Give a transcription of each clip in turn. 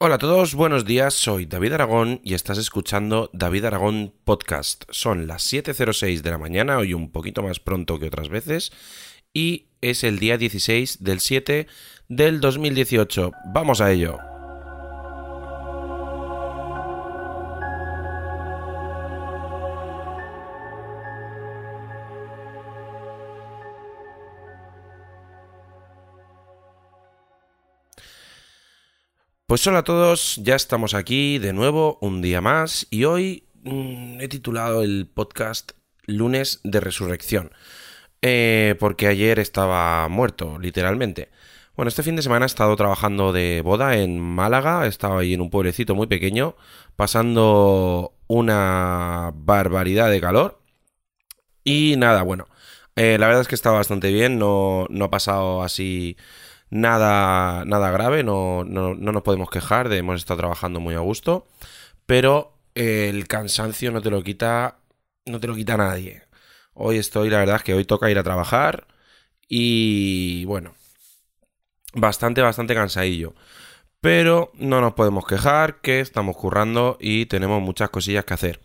Hola a todos, buenos días, soy David Aragón y estás escuchando David Aragón Podcast. Son las 7.06 de la mañana, hoy un poquito más pronto que otras veces, y es el día 16 del 7 del 2018. Vamos a ello. Pues hola a todos, ya estamos aquí de nuevo un día más y hoy mm, he titulado el podcast Lunes de Resurrección, eh, porque ayer estaba muerto, literalmente. Bueno, este fin de semana he estado trabajando de boda en Málaga, estaba ahí en un pueblecito muy pequeño, pasando una barbaridad de calor. Y nada, bueno, eh, la verdad es que está bastante bien, no, no ha pasado así nada, nada grave, no, no, no nos podemos quejar, hemos estado trabajando muy a gusto, pero el cansancio no te lo quita, no te lo quita nadie. Hoy estoy, la verdad es que hoy toca ir a trabajar y bueno, bastante, bastante cansadillo. Pero no nos podemos quejar, que estamos currando y tenemos muchas cosillas que hacer.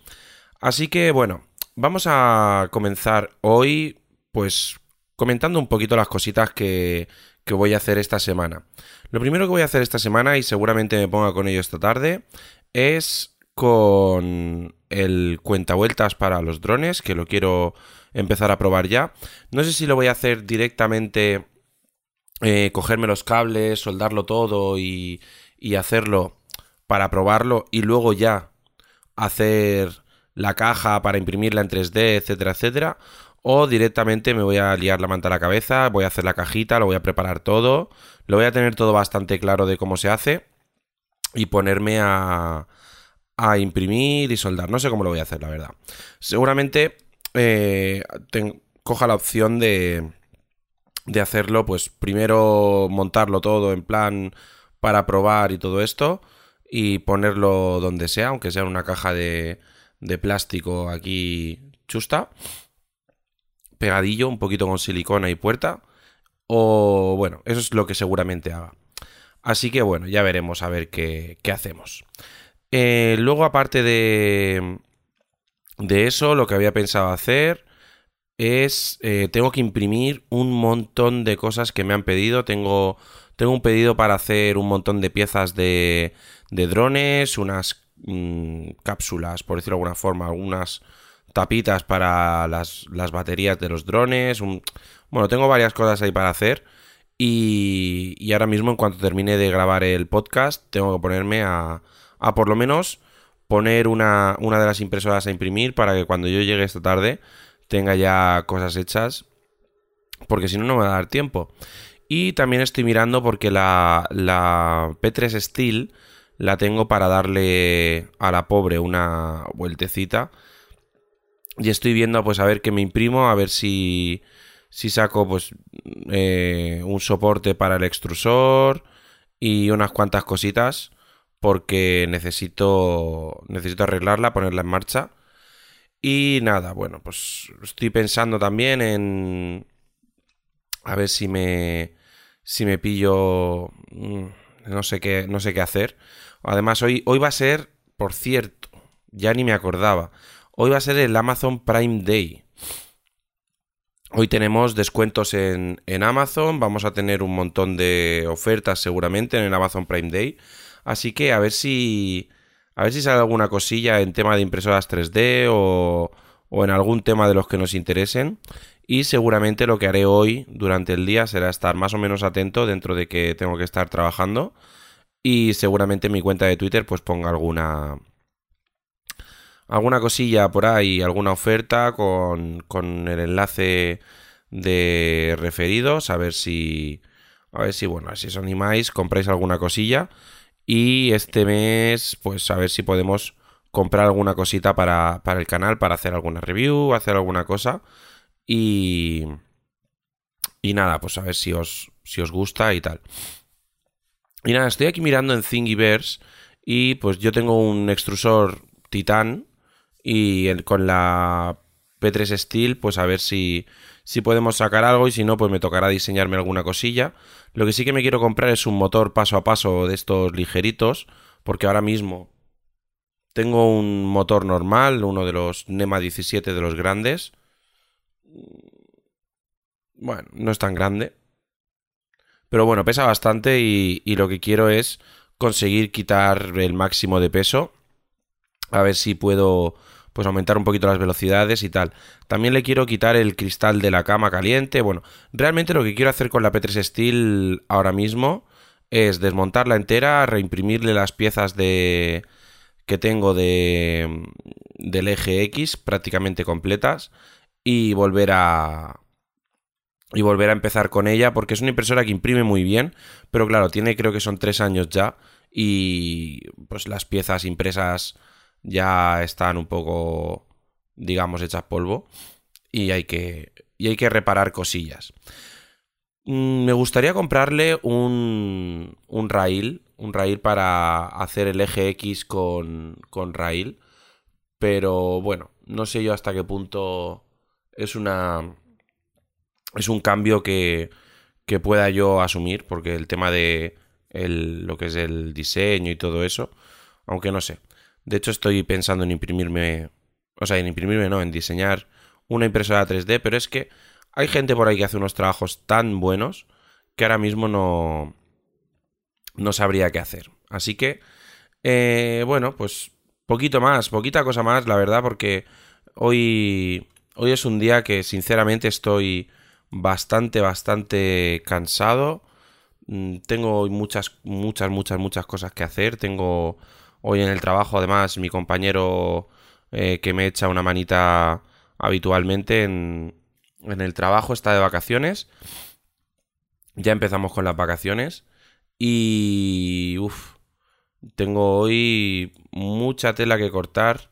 Así que bueno, vamos a comenzar hoy pues comentando un poquito las cositas que, que voy a hacer esta semana. Lo primero que voy a hacer esta semana, y seguramente me ponga con ello esta tarde, es con el cuentavueltas para los drones, que lo quiero empezar a probar ya. No sé si lo voy a hacer directamente, eh, cogerme los cables, soldarlo todo y, y hacerlo para probarlo y luego ya hacer la caja para imprimirla en 3D, etcétera, etcétera o directamente me voy a liar la manta a la cabeza, voy a hacer la cajita, lo voy a preparar todo, lo voy a tener todo bastante claro de cómo se hace y ponerme a, a imprimir y soldar. No sé cómo lo voy a hacer, la verdad. Seguramente eh, coja la opción de, de hacerlo, pues primero montarlo todo en plan para probar y todo esto y ponerlo donde sea, aunque sea en una caja de, de plástico aquí chusta pegadillo, un poquito con silicona y puerta. O bueno, eso es lo que seguramente haga. Así que bueno, ya veremos a ver qué, hacemos. Eh, luego, aparte de, de eso, lo que había pensado hacer es, eh, tengo que imprimir un montón de cosas que me han pedido. Tengo, tengo un pedido para hacer un montón de piezas de, de drones, unas mm, cápsulas, por decirlo de alguna forma, algunas tapitas para las, baterías de los drones. Bueno, tengo varias cosas ahí para hacer. Y, y, ahora mismo, en cuanto termine de grabar el podcast, tengo que ponerme a, a por lo menos poner una, una de las impresoras a imprimir para que cuando yo llegue esta tarde tenga ya cosas hechas. Porque si no, no me va a dar tiempo. Y también estoy mirando porque la, la P3 Steel la tengo para darle a la pobre una vueltecita y estoy viendo, pues, a ver qué me imprimo, a ver si, si saco, pues, eh, un soporte para el extrusor y unas cuantas cositas, porque necesito, necesito arreglarla, ponerla en marcha. Y nada, bueno, pues estoy pensando también en a ver si me si me pillo mm, no sé qué no sé qué hacer. Además hoy hoy va a ser, por cierto, ya ni me acordaba. Hoy va a ser el Amazon Prime Day. Hoy tenemos descuentos en, Amazon, vamos a tener un montón de ofertas seguramente en el Amazon Prime Day. Así que a ver si. A ver si sale alguna cosilla en tema de impresoras 3D o, o en algún tema de los que nos interesen. Y seguramente lo que haré hoy durante el día será estar más o menos atento dentro de que tengo que estar trabajando. Y seguramente en mi cuenta de Twitter pues ponga alguna, alguna cosilla por ahí, alguna oferta con, con el enlace de referidos, a ver si, a ver si, bueno, si os animáis, compráis alguna cosilla y este mes, pues a ver si podemos comprar alguna cosita para, para el canal, para hacer alguna review, hacer alguna cosa y, y nada, pues a ver si os, si os gusta y tal. Y nada, estoy aquí mirando en Thingiverse y pues yo tengo un extrusor Titan y con la P3 Steel, pues a ver si, si podemos sacar algo y si no, pues me tocará diseñarme alguna cosilla. Lo que sí que me quiero comprar es un motor paso a paso de estos ligeritos, porque ahora mismo tengo un motor normal, uno de los NEMA 17 de los grandes. Bueno, no es tan grande. Pero bueno, pesa bastante y, y lo que quiero es conseguir quitar el máximo de peso. A ver si puedo pues aumentar un poquito las velocidades y tal. También le quiero quitar el cristal de la cama caliente. Bueno, realmente lo que quiero hacer con la P3 Steel ahora mismo es desmontarla entera, reimprimirle las piezas de que tengo de del eje X prácticamente completas y volver a y volver a empezar con ella porque es una impresora que imprime muy bien, pero claro, tiene creo que son tres años ya y pues las piezas impresas ya están un poco, digamos, hechas polvo y hay que, y hay que reparar cosillas. Mm, me gustaría comprarle un, un rail, un rail para hacer el eje X con, con rail, pero bueno, no sé yo hasta qué punto es una... es un cambio que, que pueda yo asumir, porque el tema de el, lo que es el diseño y todo eso, aunque no sé. De hecho, estoy pensando en imprimirme, o sea, en imprimirme, no, en diseñar una impresora 3D, pero es que hay gente por ahí que hace unos trabajos tan buenos que ahora mismo no, no sabría qué hacer. Así que, eh, bueno, pues poquito más, poquita cosa más, la verdad, porque hoy, hoy es un día que sinceramente estoy bastante, bastante cansado. Mm, tengo muchas, muchas, muchas, muchas cosas que hacer. Tengo Hoy en el trabajo, además, mi compañero eh, que me echa una manita habitualmente en, el trabajo está de vacaciones. Ya empezamos con las vacaciones. Y... Uf, tengo hoy mucha tela que cortar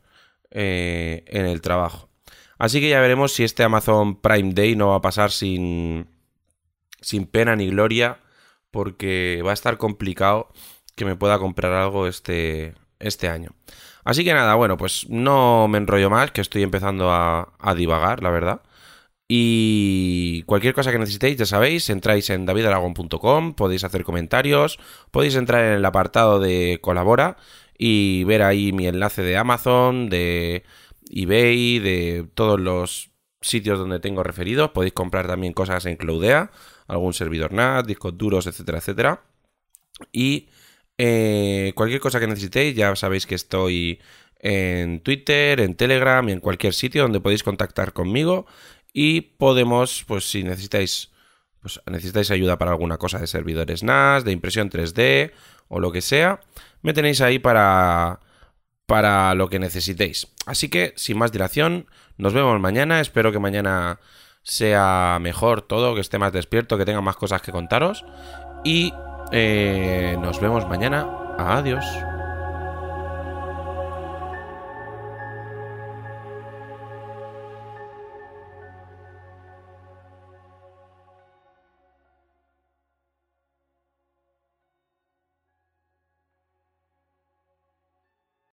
eh, en el trabajo. Así que ya veremos si este Amazon Prime Day no va a pasar sin, sin pena ni gloria, porque va a estar complicado que me pueda comprar algo este, este año. Así que nada, bueno, pues no me enrollo más, que estoy empezando a, divagar, la verdad. Y cualquier cosa que necesitéis, ya sabéis, entráis en davidaragon.com, podéis hacer comentarios, podéis entrar en el apartado de colabora y ver ahí mi enlace de Amazon, de eBay, de todos los sitios donde tengo referidos. Podéis comprar también cosas en Cloudea, algún servidor NAT, discos duros, etcétera, etcétera. Y eh, cualquier cosa que necesitéis, ya sabéis que estoy en Twitter, en Telegram y en cualquier sitio donde podéis contactar conmigo y podemos, pues si necesitáis, pues necesitáis ayuda para alguna cosa de servidores NAS, de impresión 3D o lo que sea, me tenéis ahí para para lo que necesitéis. Así que, sin más dilación, nos vemos mañana. Espero que mañana sea mejor todo, que esté más despierto, que tenga más cosas que contaros. Y eh, nos vemos mañana. Adiós.